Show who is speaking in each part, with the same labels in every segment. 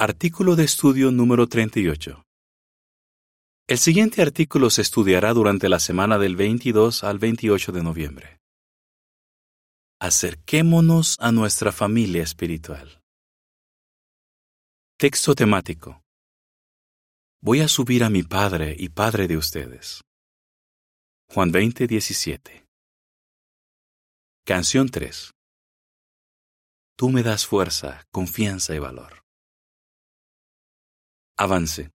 Speaker 1: Artículo de estudio número 38. El siguiente artículo se estudiará durante la semana del 22 al 28 de noviembre. Acerquémonos a nuestra familia espiritual. Texto temático. Voy a subir a mi Padre y Padre de ustedes. Juan 20, 17. Canción 3. Tú me das fuerza, confianza y valor. Avance.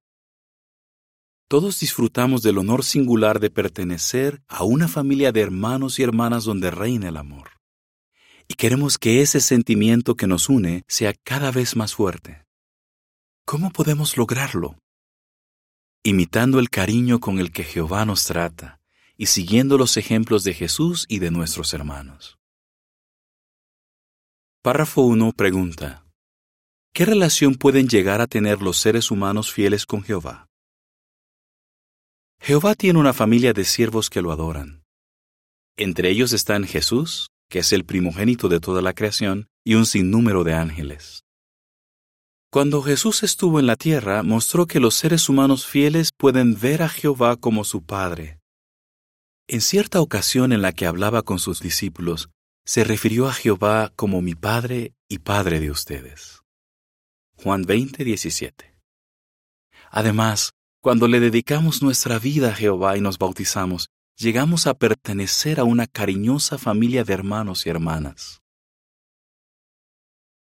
Speaker 1: Todos disfrutamos del honor singular de pertenecer a una familia de hermanos y hermanas donde reina el amor. Y queremos que ese sentimiento que nos une sea cada vez más fuerte. ¿Cómo podemos lograrlo? Imitando el cariño con el que Jehová nos trata y siguiendo los ejemplos de Jesús y de nuestros hermanos. Párrafo 1 pregunta. ¿Qué relación pueden llegar a tener los seres humanos fieles con Jehová? Jehová tiene una familia de siervos que lo adoran. Entre ellos están Jesús, que es el primogénito de toda la creación, y un sinnúmero de ángeles. Cuando Jesús estuvo en la tierra, mostró que los seres humanos fieles pueden ver a Jehová como su Padre. En cierta ocasión en la que hablaba con sus discípulos, se refirió a Jehová como mi Padre y Padre de ustedes. Juan 20, 17. Además, cuando le dedicamos nuestra vida a Jehová y nos bautizamos, llegamos a pertenecer a una cariñosa familia de hermanos y hermanas.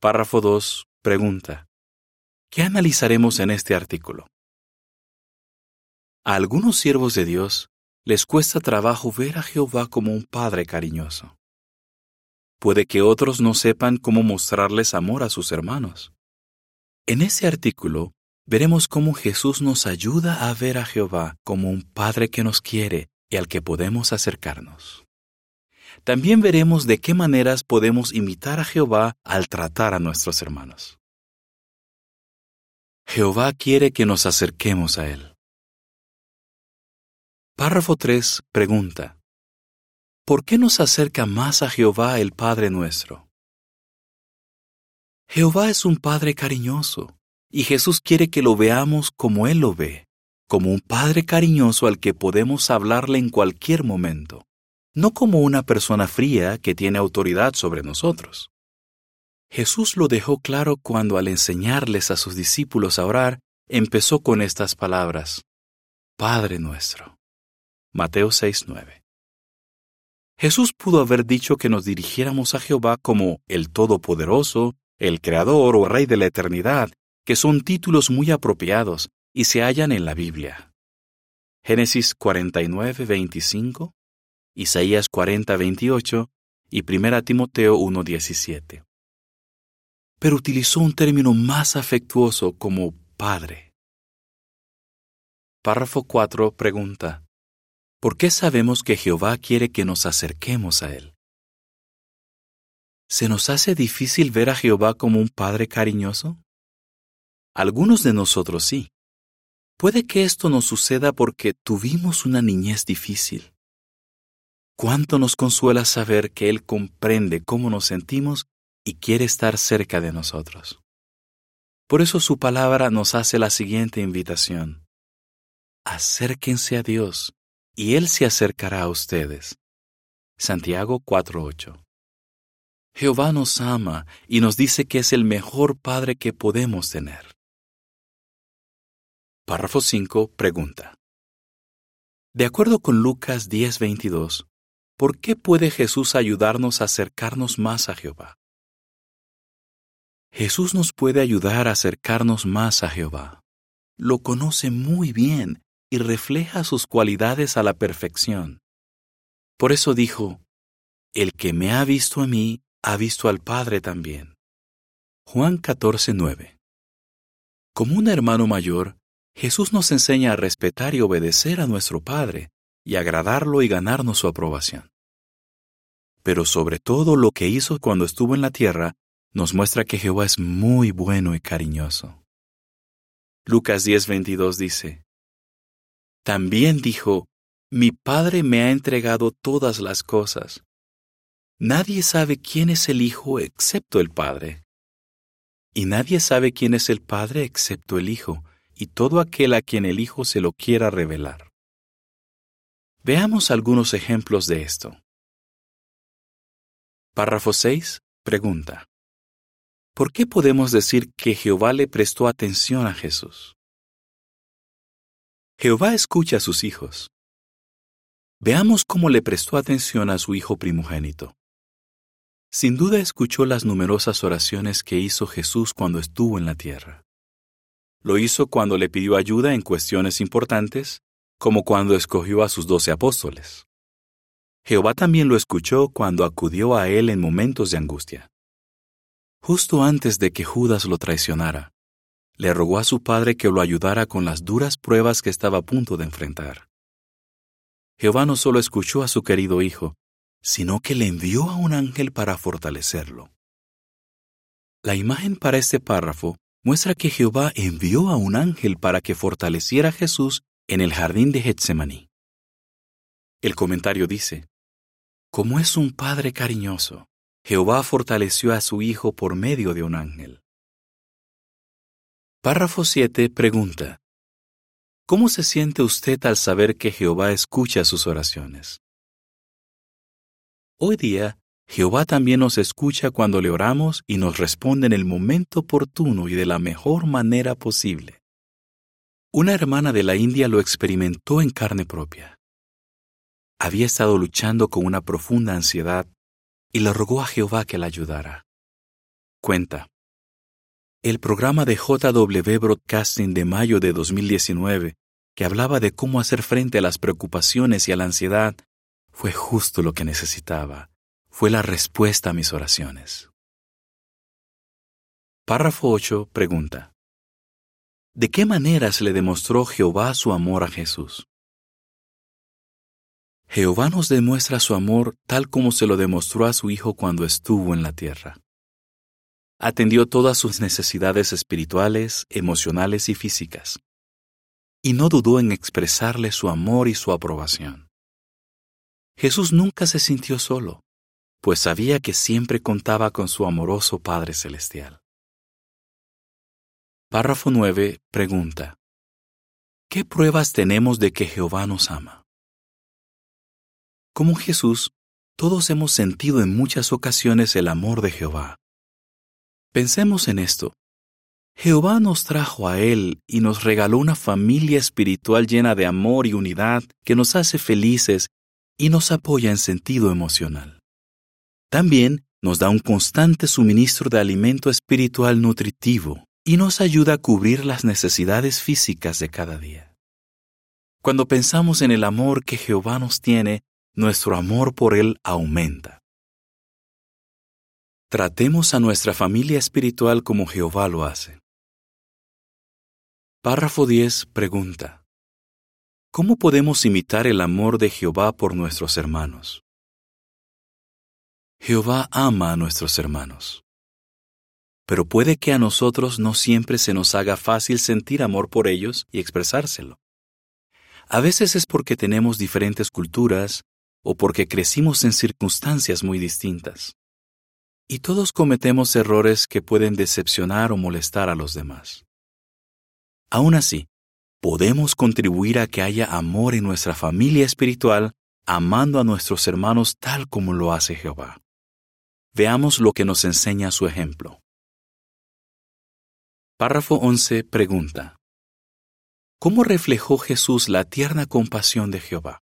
Speaker 1: Párrafo 2. Pregunta. ¿Qué analizaremos en este artículo? A algunos siervos de Dios les cuesta trabajo ver a Jehová como un Padre cariñoso. Puede que otros no sepan cómo mostrarles amor a sus hermanos. En ese artículo veremos cómo Jesús nos ayuda a ver a Jehová como un Padre que nos quiere y al que podemos acercarnos. También veremos de qué maneras podemos imitar a Jehová al tratar a nuestros hermanos. Jehová quiere que nos acerquemos a Él. Párrafo 3 pregunta. ¿Por qué nos acerca más a Jehová el Padre nuestro? Jehová es un Padre cariñoso, y Jesús quiere que lo veamos como Él lo ve, como un Padre cariñoso al que podemos hablarle en cualquier momento, no como una persona fría que tiene autoridad sobre nosotros. Jesús lo dejó claro cuando al enseñarles a sus discípulos a orar, empezó con estas palabras, Padre nuestro. Mateo 6:9. Jesús pudo haber dicho que nos dirigiéramos a Jehová como el Todopoderoso, el Creador o Rey de la Eternidad, que son títulos muy apropiados y se hallan en la Biblia. Génesis 49, 25, Isaías 40, 28 y 1 Timoteo 1, 17. Pero utilizó un término más afectuoso como Padre. Párrafo 4 pregunta, ¿por qué sabemos que Jehová quiere que nos acerquemos a Él? ¿Se nos hace difícil ver a Jehová como un Padre cariñoso? Algunos de nosotros sí. Puede que esto nos suceda porque tuvimos una niñez difícil. Cuánto nos consuela saber que Él comprende cómo nos sentimos y quiere estar cerca de nosotros. Por eso su palabra nos hace la siguiente invitación. Acérquense a Dios, y Él se acercará a ustedes. Santiago 4.8 Jehová nos ama y nos dice que es el mejor Padre que podemos tener. Párrafo 5. Pregunta. De acuerdo con Lucas 10:22, ¿por qué puede Jesús ayudarnos a acercarnos más a Jehová? Jesús nos puede ayudar a acercarnos más a Jehová. Lo conoce muy bien y refleja sus cualidades a la perfección. Por eso dijo, El que me ha visto a mí, ha visto al Padre también. Juan 14:9 Como un hermano mayor, Jesús nos enseña a respetar y obedecer a nuestro Padre y agradarlo y ganarnos su aprobación. Pero sobre todo lo que hizo cuando estuvo en la tierra, nos muestra que Jehová es muy bueno y cariñoso. Lucas 10:22 dice, También dijo, Mi Padre me ha entregado todas las cosas Nadie sabe quién es el Hijo excepto el Padre. Y nadie sabe quién es el Padre excepto el Hijo, y todo aquel a quien el Hijo se lo quiera revelar. Veamos algunos ejemplos de esto. Párrafo 6. Pregunta. ¿Por qué podemos decir que Jehová le prestó atención a Jesús? Jehová escucha a sus hijos. Veamos cómo le prestó atención a su hijo primogénito. Sin duda escuchó las numerosas oraciones que hizo Jesús cuando estuvo en la tierra. Lo hizo cuando le pidió ayuda en cuestiones importantes, como cuando escogió a sus doce apóstoles. Jehová también lo escuchó cuando acudió a él en momentos de angustia. Justo antes de que Judas lo traicionara, le rogó a su padre que lo ayudara con las duras pruebas que estaba a punto de enfrentar. Jehová no solo escuchó a su querido hijo, sino que le envió a un ángel para fortalecerlo. La imagen para este párrafo muestra que Jehová envió a un ángel para que fortaleciera a Jesús en el jardín de Getsemaní. El comentario dice, Como es un padre cariñoso, Jehová fortaleció a su hijo por medio de un ángel. Párrafo 7 pregunta, ¿Cómo se siente usted al saber que Jehová escucha sus oraciones? Hoy día, Jehová también nos escucha cuando le oramos y nos responde en el momento oportuno y de la mejor manera posible. Una hermana de la India lo experimentó en carne propia. Había estado luchando con una profunda ansiedad y le rogó a Jehová que la ayudara. Cuenta. El programa de JW Broadcasting de mayo de 2019, que hablaba de cómo hacer frente a las preocupaciones y a la ansiedad, fue justo lo que necesitaba. Fue la respuesta a mis oraciones. Párrafo 8 pregunta. ¿De qué maneras le demostró Jehová su amor a Jesús? Jehová nos demuestra su amor tal como se lo demostró a su Hijo cuando estuvo en la tierra atendió todas sus necesidades espirituales, emocionales y físicas, y no dudó en expresarle su amor y su aprobación. Jesús nunca se sintió solo, pues sabía que siempre contaba con su amoroso Padre Celestial. Párrafo 9 pregunta. ¿Qué pruebas tenemos de que Jehová nos ama? Como Jesús, todos hemos sentido en muchas ocasiones el amor de Jehová, Pensemos en esto. Jehová nos trajo a Él y nos regaló una familia espiritual llena de amor y unidad que nos hace felices y nos apoya en sentido emocional. También nos da un constante suministro de alimento espiritual nutritivo y nos ayuda a cubrir las necesidades físicas de cada día. Cuando pensamos en el amor que Jehová nos tiene, nuestro amor por Él aumenta. Tratemos a nuestra familia espiritual como Jehová lo hace. Párrafo 10 pregunta. ¿Cómo podemos imitar el amor de Jehová por nuestros hermanos? Jehová ama a nuestros hermanos. Pero puede que a nosotros no siempre se nos haga fácil sentir amor por ellos y expresárselo. A veces es porque tenemos diferentes culturas o porque crecimos en circunstancias muy distintas. Y todos cometemos errores que pueden decepcionar o molestar a los demás. Aún así, podemos contribuir a que haya amor en nuestra familia espiritual, amando a nuestros hermanos tal como lo hace Jehová. Veamos lo que nos enseña su ejemplo. Párrafo 11 pregunta. ¿Cómo reflejó Jesús la tierna compasión de Jehová?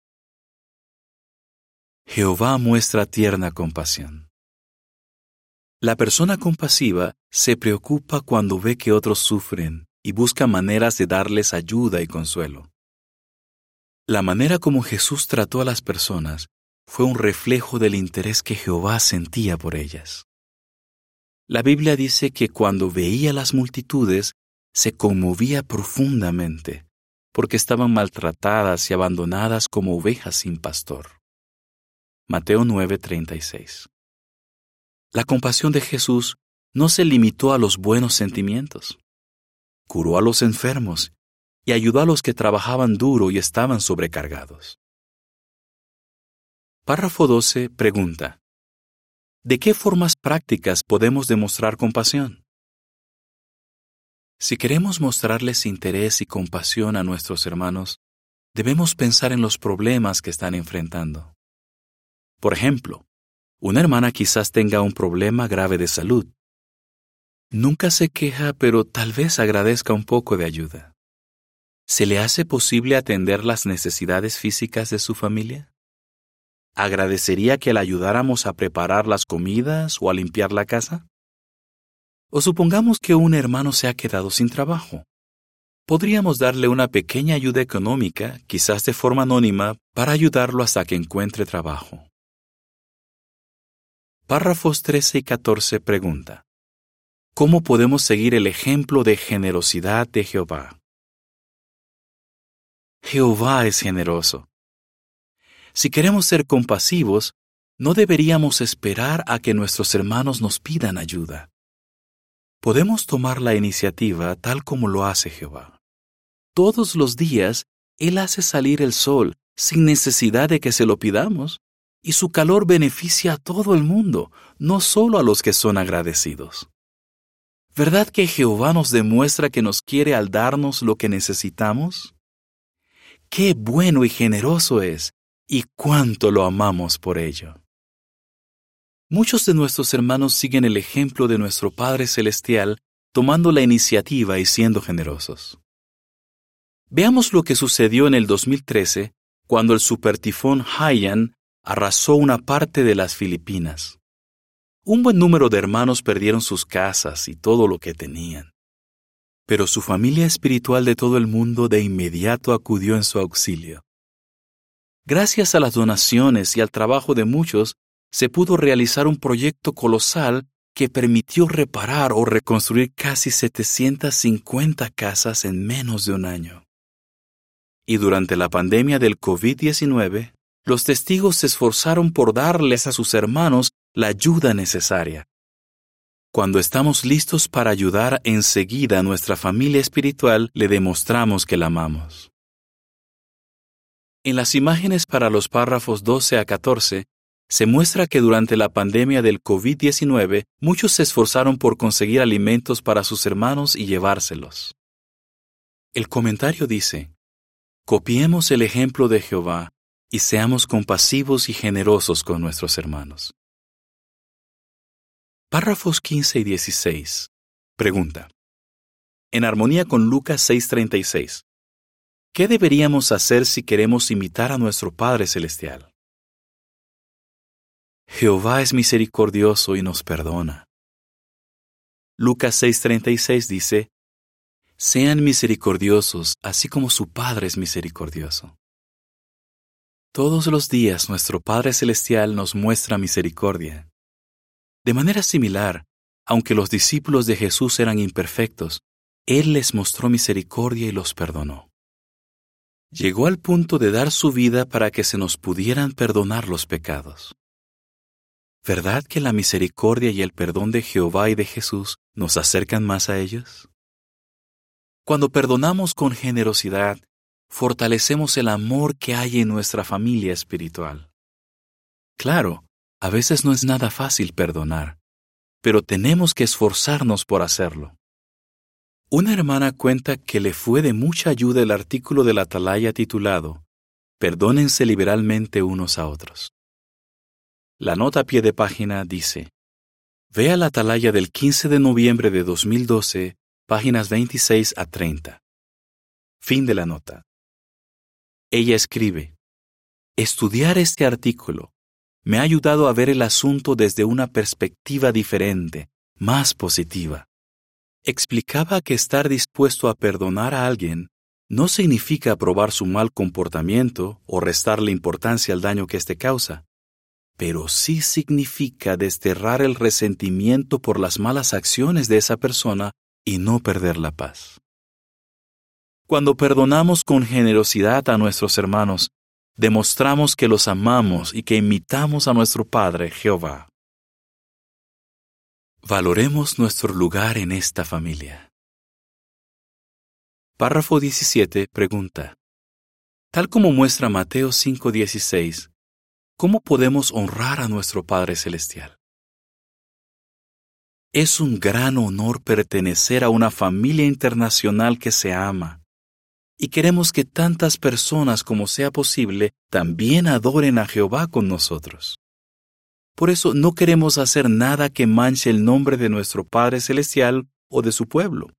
Speaker 1: Jehová muestra tierna compasión. La persona compasiva se preocupa cuando ve que otros sufren y busca maneras de darles ayuda y consuelo. La manera como Jesús trató a las personas fue un reflejo del interés que Jehová sentía por ellas. La Biblia dice que cuando veía las multitudes se conmovía profundamente, porque estaban maltratadas y abandonadas como ovejas sin pastor. Mateo 9:36 la compasión de Jesús no se limitó a los buenos sentimientos. Curó a los enfermos y ayudó a los que trabajaban duro y estaban sobrecargados. Párrafo 12 pregunta. ¿De qué formas prácticas podemos demostrar compasión? Si queremos mostrarles interés y compasión a nuestros hermanos, debemos pensar en los problemas que están enfrentando. Por ejemplo, una hermana quizás tenga un problema grave de salud. Nunca se queja, pero tal vez agradezca un poco de ayuda. ¿Se le hace posible atender las necesidades físicas de su familia? ¿Agradecería que la ayudáramos a preparar las comidas o a limpiar la casa? O supongamos que un hermano se ha quedado sin trabajo. Podríamos darle una pequeña ayuda económica, quizás de forma anónima, para ayudarlo hasta que encuentre trabajo. Párrafos 13 y 14 pregunta. ¿Cómo podemos seguir el ejemplo de generosidad de Jehová? Jehová es generoso. Si queremos ser compasivos, no deberíamos esperar a que nuestros hermanos nos pidan ayuda podemos tomar la iniciativa tal como lo hace Jehová. Todos los días Él hace salir el sol sin necesidad de que se lo pidamos, y su calor beneficia a todo el mundo, no solo a los que son agradecidos. ¿Verdad que Jehová nos demuestra que nos quiere al darnos lo que necesitamos? ¡Qué bueno y generoso es! y cuánto lo amamos por ello. Muchos de nuestros hermanos siguen el ejemplo de nuestro Padre Celestial, tomando la iniciativa y siendo generosos. Veamos lo que sucedió en el 2013, cuando el supertifón Haiyan arrasó una parte de las Filipinas. Un buen número de hermanos perdieron sus casas y todo lo que tenían. Pero su familia espiritual de todo el mundo de inmediato acudió en su auxilio. Gracias a las donaciones y al trabajo de muchos, se pudo realizar un proyecto colosal que permitió reparar o reconstruir casi 750 casas en menos de un año. Y durante la pandemia del COVID-19, los testigos se esforzaron por darles a sus hermanos la ayuda necesaria. Cuando estamos listos para ayudar enseguida a nuestra familia espiritual, le demostramos que la amamos. En las imágenes para los párrafos 12 a 14 se muestra que durante la pandemia del COVID-19 muchos se esforzaron por conseguir alimentos para sus hermanos y llevárselos. El comentario dice, Copiemos el ejemplo de Jehová y seamos compasivos y generosos con nuestros hermanos. Párrafos 15 y 16. Pregunta. En armonía con Lucas 6:36. ¿Qué deberíamos hacer si queremos imitar a nuestro Padre Celestial? Jehová es misericordioso y nos perdona. Lucas 6:36 dice, Sean misericordiosos, así como su Padre es misericordioso. Todos los días nuestro Padre Celestial nos muestra misericordia. De manera similar, aunque los discípulos de Jesús eran imperfectos, Él les mostró misericordia y los perdonó. Llegó al punto de dar su vida para que se nos pudieran perdonar los pecados. ¿Verdad que la misericordia y el perdón de Jehová y de Jesús nos acercan más a ellos? Cuando perdonamos con generosidad, fortalecemos el amor que hay en nuestra familia espiritual. Claro, a veces no es nada fácil perdonar, pero tenemos que esforzarnos por hacerlo. Una hermana cuenta que le fue de mucha ayuda el artículo de la atalaya titulado Perdónense liberalmente unos a otros. La nota a pie de página dice, Vea la atalaya del 15 de noviembre de 2012, páginas 26 a 30. Fin de la nota. Ella escribe, Estudiar este artículo me ha ayudado a ver el asunto desde una perspectiva diferente, más positiva. Explicaba que estar dispuesto a perdonar a alguien no significa aprobar su mal comportamiento o restarle importancia al daño que éste causa pero sí significa desterrar el resentimiento por las malas acciones de esa persona y no perder la paz. Cuando perdonamos con generosidad a nuestros hermanos, demostramos que los amamos y que imitamos a nuestro Padre Jehová. Valoremos nuestro lugar en esta familia. Párrafo 17 pregunta. Tal como muestra Mateo 5:16, ¿Cómo podemos honrar a nuestro Padre Celestial? Es un gran honor pertenecer a una familia internacional que se ama. Y queremos que tantas personas como sea posible también adoren a Jehová con nosotros. Por eso no queremos hacer nada que manche el nombre de nuestro Padre Celestial o de su pueblo.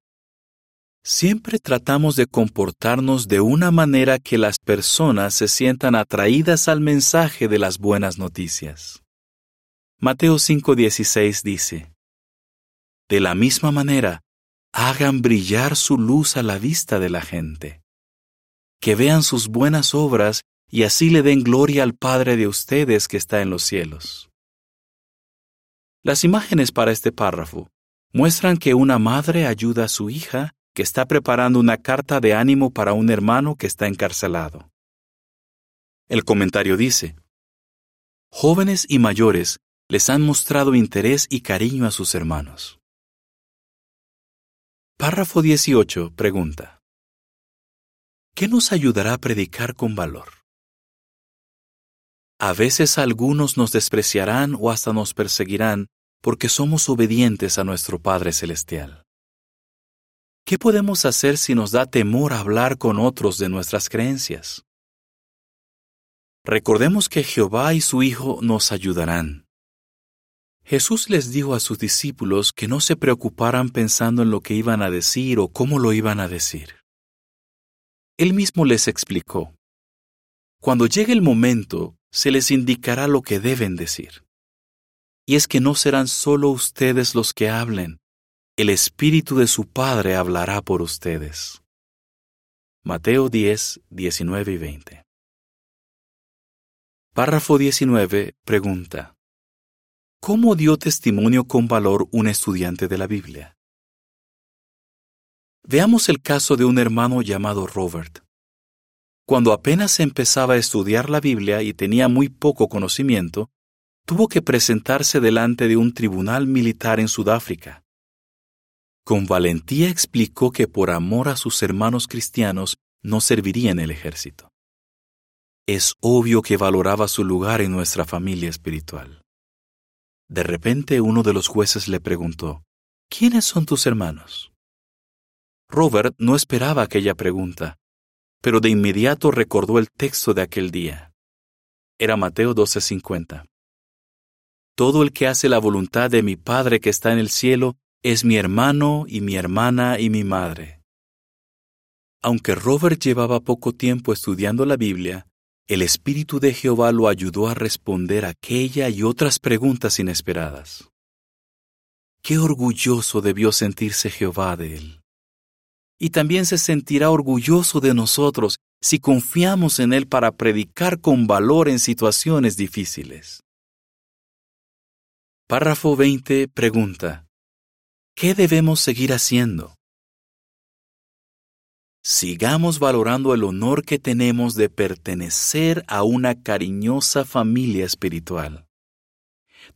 Speaker 1: Siempre tratamos de comportarnos de una manera que las personas se sientan atraídas al mensaje de las buenas noticias. Mateo 5:16 dice, De la misma manera, hagan brillar su luz a la vista de la gente, que vean sus buenas obras y así le den gloria al Padre de ustedes que está en los cielos. Las imágenes para este párrafo muestran que una madre ayuda a su hija que está preparando una carta de ánimo para un hermano que está encarcelado. El comentario dice, Jóvenes y mayores les han mostrado interés y cariño a sus hermanos. Párrafo 18 pregunta, ¿Qué nos ayudará a predicar con valor? A veces algunos nos despreciarán o hasta nos perseguirán porque somos obedientes a nuestro Padre Celestial. ¿Qué podemos hacer si nos da temor hablar con otros de nuestras creencias? Recordemos que Jehová y su Hijo nos ayudarán. Jesús les dijo a sus discípulos que no se preocuparan pensando en lo que iban a decir o cómo lo iban a decir. Él mismo les explicó, Cuando llegue el momento, se les indicará lo que deben decir. Y es que no serán solo ustedes los que hablen, el Espíritu de su Padre hablará por ustedes. Mateo 10, 19 y 20. Párrafo 19 pregunta. ¿Cómo dio testimonio con valor un estudiante de la Biblia? Veamos el caso de un hermano llamado Robert. Cuando apenas empezaba a estudiar la Biblia y tenía muy poco conocimiento, tuvo que presentarse delante de un tribunal militar en Sudáfrica. Con valentía explicó que por amor a sus hermanos cristianos no serviría en el ejército. Es obvio que valoraba su lugar en nuestra familia espiritual. De repente uno de los jueces le preguntó, ¿Quiénes son tus hermanos? Robert no esperaba aquella pregunta, pero de inmediato recordó el texto de aquel día. Era Mateo 12:50. Todo el que hace la voluntad de mi Padre que está en el cielo es mi hermano y mi hermana y mi madre. Aunque Robert llevaba poco tiempo estudiando la Biblia, el Espíritu de Jehová lo ayudó a responder aquella y otras preguntas inesperadas. Qué orgulloso debió sentirse Jehová de él. Y también se sentirá orgulloso de nosotros si confiamos en Él para predicar con valor en situaciones difíciles. Párrafo 20 pregunta, ¿Qué debemos seguir haciendo? Sigamos valorando el honor que tenemos de pertenecer a una cariñosa familia espiritual.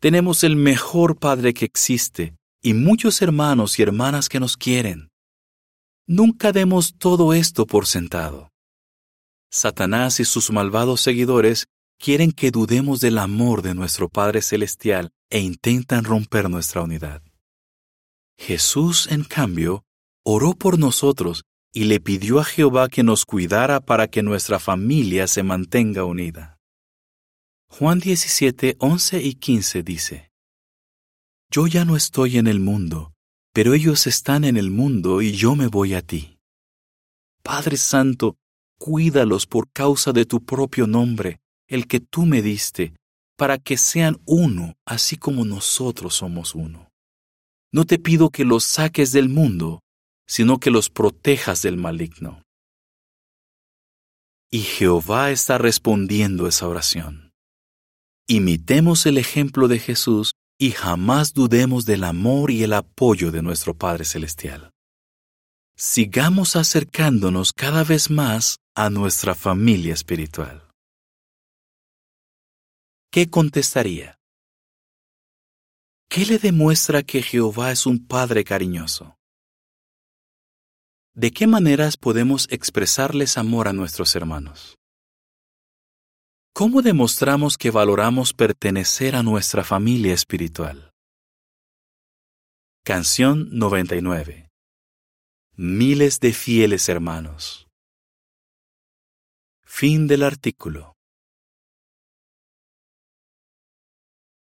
Speaker 1: Tenemos el mejor Padre que existe y muchos hermanos y hermanas que nos quieren. Nunca demos todo esto por sentado. Satanás y sus malvados seguidores quieren que dudemos del amor de nuestro Padre Celestial e intentan romper nuestra unidad. Jesús, en cambio, oró por nosotros y le pidió a Jehová que nos cuidara para que nuestra familia se mantenga unida. Juan 17, 11 y 15 dice, Yo ya no estoy en el mundo, pero ellos están en el mundo y yo me voy a ti. Padre Santo, cuídalos por causa de tu propio nombre, el que tú me diste, para que sean uno, así como nosotros somos uno. No te pido que los saques del mundo, sino que los protejas del maligno. Y Jehová está respondiendo esa oración. Imitemos el ejemplo de Jesús y jamás dudemos del amor y el apoyo de nuestro Padre Celestial. Sigamos acercándonos cada vez más a nuestra familia espiritual. ¿Qué contestaría? ¿Qué le demuestra que Jehová es un Padre cariñoso? ¿De qué maneras podemos expresarles amor a nuestros hermanos? ¿Cómo demostramos que valoramos pertenecer a nuestra familia espiritual? Canción 99. Miles de fieles hermanos. Fin del artículo.